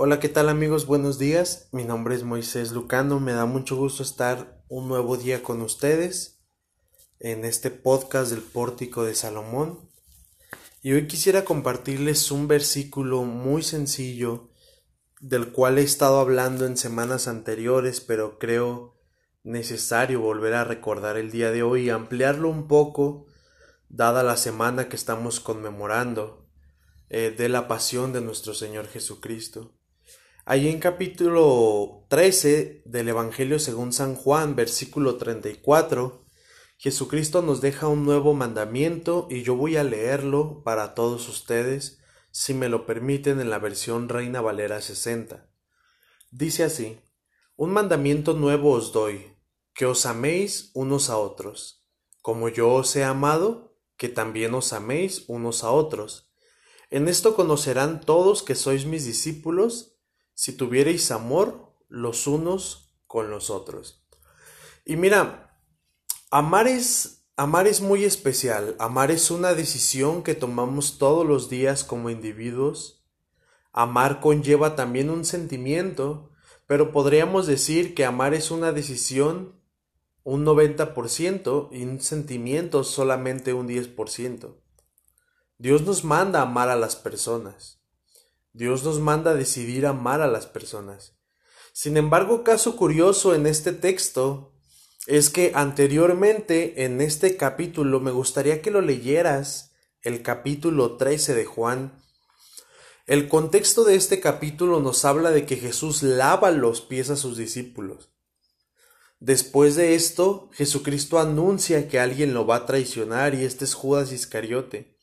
Hola, ¿qué tal amigos? Buenos días. Mi nombre es Moisés Lucano. Me da mucho gusto estar un nuevo día con ustedes en este podcast del Pórtico de Salomón. Y hoy quisiera compartirles un versículo muy sencillo del cual he estado hablando en semanas anteriores, pero creo necesario volver a recordar el día de hoy y ampliarlo un poco, dada la semana que estamos conmemorando eh, de la pasión de nuestro Señor Jesucristo. Allí en capítulo 13 del Evangelio según San Juan, versículo 34, Jesucristo nos deja un nuevo mandamiento y yo voy a leerlo para todos ustedes, si me lo permiten, en la versión Reina Valera 60. Dice así, Un mandamiento nuevo os doy, que os améis unos a otros, como yo os he amado, que también os améis unos a otros. En esto conocerán todos que sois mis discípulos, si tuviereis amor los unos con los otros. Y mira, amar es, amar es muy especial, amar es una decisión que tomamos todos los días como individuos. Amar conlleva también un sentimiento, pero podríamos decir que amar es una decisión un 90% y un sentimiento solamente un 10%. Dios nos manda a amar a las personas. Dios nos manda a decidir amar a las personas. Sin embargo, caso curioso en este texto es que anteriormente en este capítulo me gustaría que lo leyeras, el capítulo 13 de Juan. El contexto de este capítulo nos habla de que Jesús lava los pies a sus discípulos. Después de esto, Jesucristo anuncia que alguien lo va a traicionar y este es Judas Iscariote.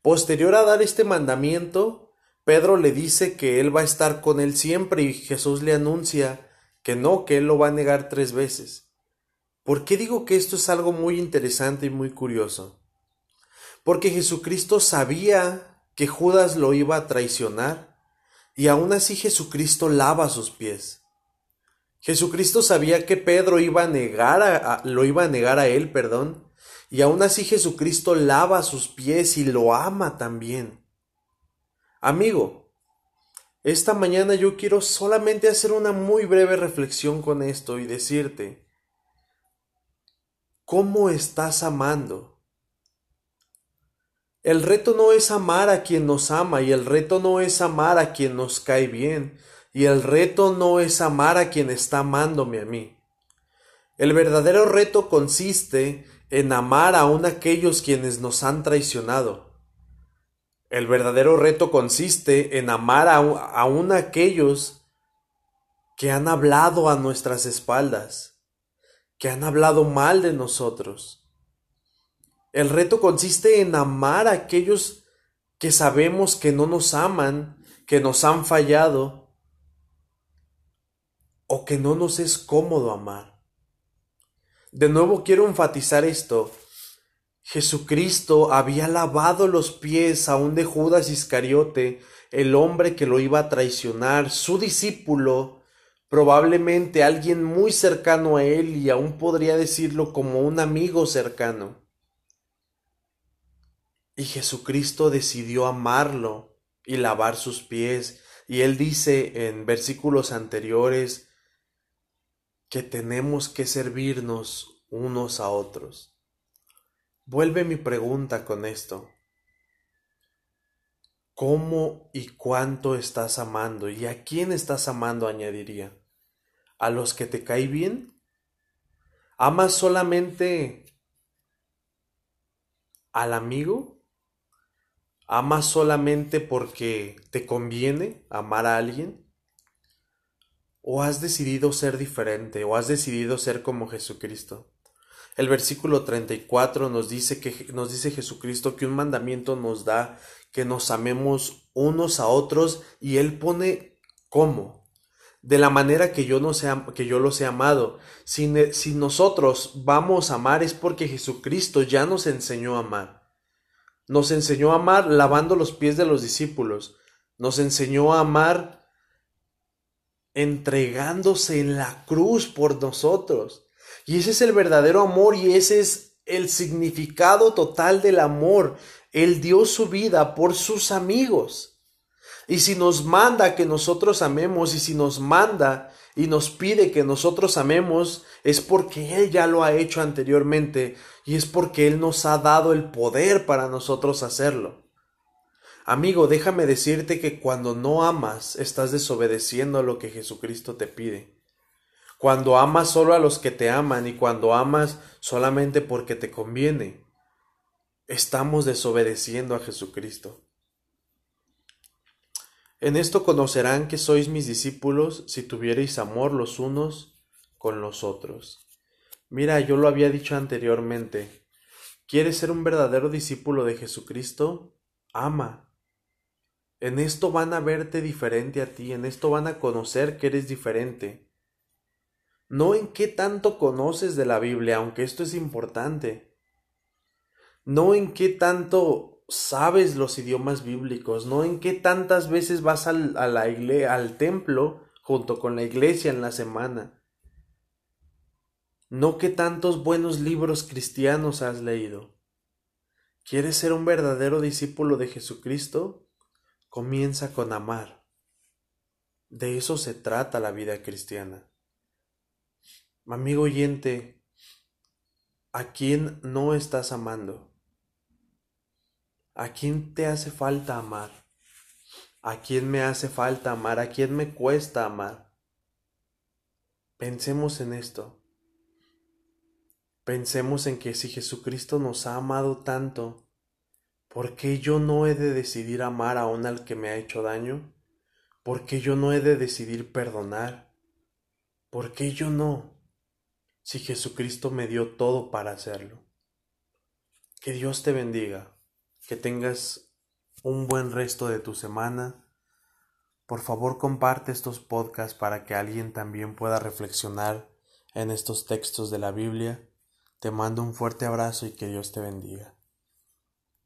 Posterior a dar este mandamiento, Pedro le dice que él va a estar con él siempre y Jesús le anuncia que no, que él lo va a negar tres veces. ¿Por qué digo que esto es algo muy interesante y muy curioso? Porque Jesucristo sabía que Judas lo iba a traicionar y aún así Jesucristo lava sus pies. Jesucristo sabía que Pedro iba a negar a, lo iba a negar a él, perdón, y aún así Jesucristo lava sus pies y lo ama también. Amigo, esta mañana yo quiero solamente hacer una muy breve reflexión con esto y decirte, ¿cómo estás amando? El reto no es amar a quien nos ama y el reto no es amar a quien nos cae bien y el reto no es amar a quien está amándome a mí. El verdadero reto consiste en amar aún aquellos quienes nos han traicionado. El verdadero reto consiste en amar aún aquellos que han hablado a nuestras espaldas, que han hablado mal de nosotros. El reto consiste en amar a aquellos que sabemos que no nos aman, que nos han fallado o que no nos es cómodo amar. De nuevo quiero enfatizar esto. Jesucristo había lavado los pies aún de Judas Iscariote, el hombre que lo iba a traicionar, su discípulo, probablemente alguien muy cercano a él y aún podría decirlo como un amigo cercano. Y Jesucristo decidió amarlo y lavar sus pies. Y él dice en versículos anteriores, que tenemos que servirnos unos a otros. Vuelve mi pregunta con esto. ¿Cómo y cuánto estás amando? ¿Y a quién estás amando? añadiría. ¿A los que te cae bien? ¿Amas solamente al amigo? ¿Amas solamente porque te conviene amar a alguien? ¿O has decidido ser diferente? ¿O has decidido ser como Jesucristo? El versículo 34 nos dice que nos dice Jesucristo que un mandamiento nos da que nos amemos unos a otros y él pone cómo de la manera que yo no sea, que yo los he amado. Si, si nosotros vamos a amar es porque Jesucristo ya nos enseñó a amar. Nos enseñó a amar lavando los pies de los discípulos. Nos enseñó a amar entregándose en la cruz por nosotros. Y ese es el verdadero amor y ese es el significado total del amor. Él dio su vida por sus amigos. Y si nos manda que nosotros amemos y si nos manda y nos pide que nosotros amemos, es porque Él ya lo ha hecho anteriormente y es porque Él nos ha dado el poder para nosotros hacerlo. Amigo, déjame decirte que cuando no amas, estás desobedeciendo a lo que Jesucristo te pide. Cuando amas solo a los que te aman y cuando amas solamente porque te conviene, estamos desobedeciendo a Jesucristo. En esto conocerán que sois mis discípulos si tuviereis amor los unos con los otros. Mira, yo lo había dicho anteriormente. ¿Quieres ser un verdadero discípulo de Jesucristo? Ama. En esto van a verte diferente a ti, en esto van a conocer que eres diferente. No en qué tanto conoces de la Biblia, aunque esto es importante. No en qué tanto sabes los idiomas bíblicos, ¿no? En qué tantas veces vas al, templo junto con la iglesia en la semana. No qué tantos buenos libros cristianos has leído. ¿Quieres ser un verdadero discípulo de Jesucristo? Comienza con amar. De eso se trata la vida cristiana. Amigo oyente, ¿a quién no estás amando? ¿A quién te hace falta amar? ¿A quién me hace falta amar? ¿A quién me cuesta amar? Pensemos en esto. Pensemos en que si Jesucristo nos ha amado tanto, ¿por qué yo no he de decidir amar a un al que me ha hecho daño? ¿Por qué yo no he de decidir perdonar? ¿Por qué yo no? Si Jesucristo me dio todo para hacerlo. Que Dios te bendiga que tengas un buen resto de tu semana. Por favor, comparte estos podcasts para que alguien también pueda reflexionar en estos textos de la Biblia. Te mando un fuerte abrazo y que Dios te bendiga.